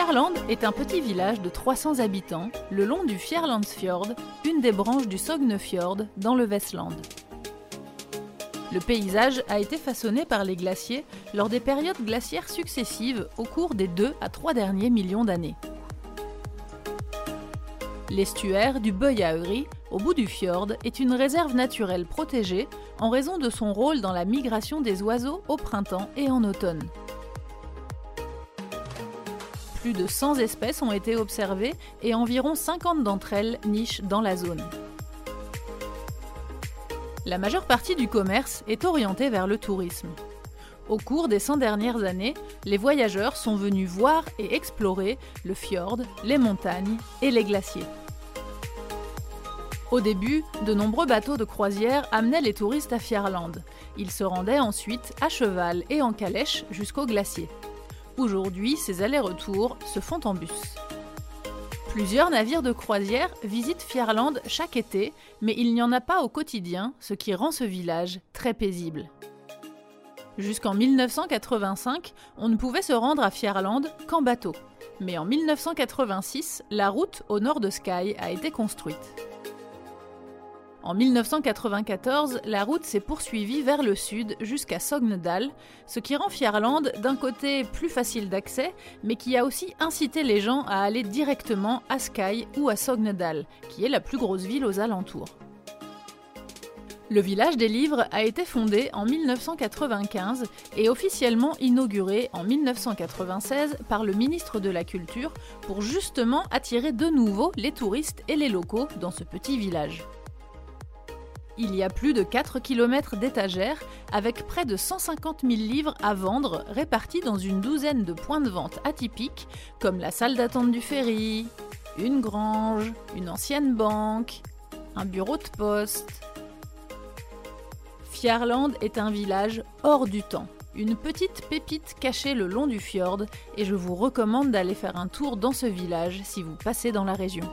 Fjarland est un petit village de 300 habitants le long du Fjarlandsfjord, une des branches du Sognefjord dans le Vestland. Le paysage a été façonné par les glaciers lors des périodes glaciaires successives au cours des 2 à 3 derniers millions d'années. L'estuaire du Bøyauri, au bout du fjord, est une réserve naturelle protégée en raison de son rôle dans la migration des oiseaux au printemps et en automne. Plus de 100 espèces ont été observées et environ 50 d'entre elles nichent dans la zone. La majeure partie du commerce est orientée vers le tourisme. Au cours des 100 dernières années, les voyageurs sont venus voir et explorer le fjord, les montagnes et les glaciers. Au début, de nombreux bateaux de croisière amenaient les touristes à Fjarland. Ils se rendaient ensuite à cheval et en calèche jusqu'au glacier. Aujourd'hui, ces allers-retours se font en bus. Plusieurs navires de croisière visitent Fjarland chaque été, mais il n'y en a pas au quotidien, ce qui rend ce village très paisible. Jusqu'en 1985, on ne pouvait se rendre à Fjarland qu'en bateau. Mais en 1986, la route au nord de Skye a été construite. En 1994, la route s'est poursuivie vers le sud jusqu'à Sognedal, ce qui rend Fjarland d'un côté plus facile d'accès, mais qui a aussi incité les gens à aller directement à Skye ou à Sognedal, qui est la plus grosse ville aux alentours. Le village des livres a été fondé en 1995 et officiellement inauguré en 1996 par le ministre de la Culture pour justement attirer de nouveau les touristes et les locaux dans ce petit village. Il y a plus de 4 km d'étagères avec près de 150 000 livres à vendre répartis dans une douzaine de points de vente atypiques comme la salle d'attente du ferry, une grange, une ancienne banque, un bureau de poste. Fjarland est un village hors du temps, une petite pépite cachée le long du fjord et je vous recommande d'aller faire un tour dans ce village si vous passez dans la région.